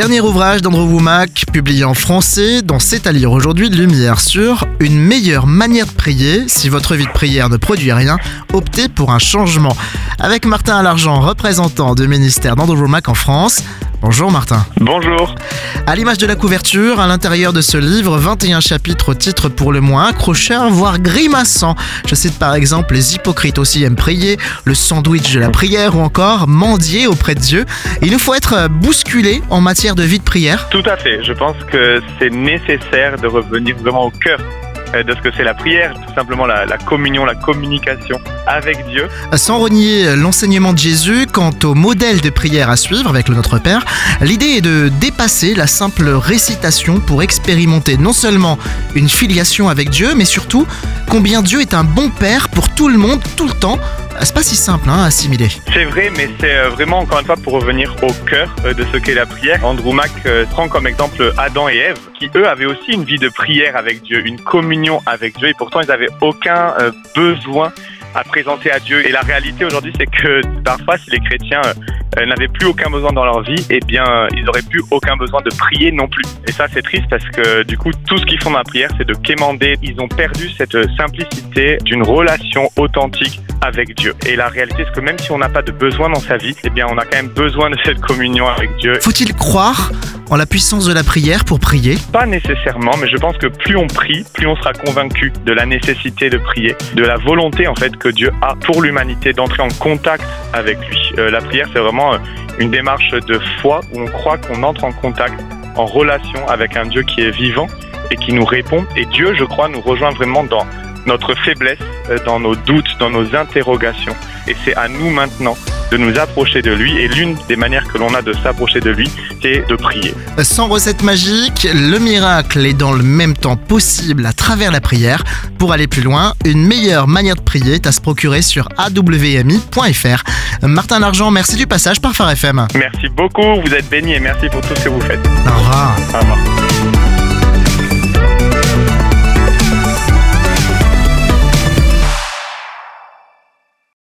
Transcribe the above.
Dernier ouvrage d'Andrew Womack, publié en français, dans C'est à lire aujourd'hui, Lumière sur une meilleure manière de prier. Si votre vie de prière ne produit rien, optez pour un changement. Avec Martin Alargent, représentant du ministère d'Andrew Womack en France. Bonjour Martin. Bonjour. À l'image de la couverture, à l'intérieur de ce livre, 21 chapitres au titre pour le moins accrocheur, voire grimaçant. Je cite par exemple Les hypocrites aussi aiment prier, le sandwich de la prière ou encore mendier auprès de Dieu. Il nous faut être bousculé en matière de vie de prière. Tout à fait. Je pense que c'est nécessaire de revenir vraiment au cœur de ce que c'est la prière, tout simplement la, la, communion, la communication avec Dieu. Sans renier l'enseignement de Jésus quant au modèle de prière à suivre avec le Notre Père, l'idée est de dépasser la simple récitation pour expérimenter non seulement une filiation avec Dieu, mais surtout combien Dieu est un bon Père pour tout le monde, tout le temps, c'est pas si simple hein, à assimiler. C'est vrai, mais c'est euh, vraiment encore une fois pour revenir au cœur euh, de ce qu'est la prière. Andrew Mack prend comme exemple Adam et Ève, qui eux avaient aussi une vie de prière avec Dieu, une communion avec Dieu, et pourtant ils n'avaient aucun euh, besoin à présenter à Dieu. Et la réalité aujourd'hui, c'est que parfois, si les chrétiens euh, n'avaient plus aucun besoin dans leur vie, eh bien, ils n'auraient plus aucun besoin de prier non plus. Et ça, c'est triste parce que du coup, tout ce qu'ils font dans la prière, c'est de quémander. Ils ont perdu cette simplicité d'une relation authentique avec Dieu. Et la réalité, c'est que même si on n'a pas de besoin dans sa vie, eh bien, on a quand même besoin de cette communion avec Dieu. Faut-il croire en la puissance de la prière pour prier? Pas nécessairement, mais je pense que plus on prie, plus on sera convaincu de la nécessité de prier, de la volonté en fait que Dieu a pour l'humanité d'entrer en contact avec lui. Euh, la prière, c'est vraiment euh, une démarche de foi où on croit qu'on entre en contact, en relation avec un Dieu qui est vivant et qui nous répond. Et Dieu, je crois, nous rejoint vraiment dans notre faiblesse, dans nos doutes, dans nos interrogations. Et c'est à nous maintenant de nous approcher de lui. Et l'une des manières que l'on a de s'approcher de lui, c'est de prier. Sans recette magique, le miracle est dans le même temps possible à travers la prière. Pour aller plus loin, une meilleure manière de prier est à se procurer sur awmi.fr. Martin Argent, merci du passage par Phare FM. Merci beaucoup, vous êtes béni et merci pour tout ce que vous faites. Au revoir. Au revoir.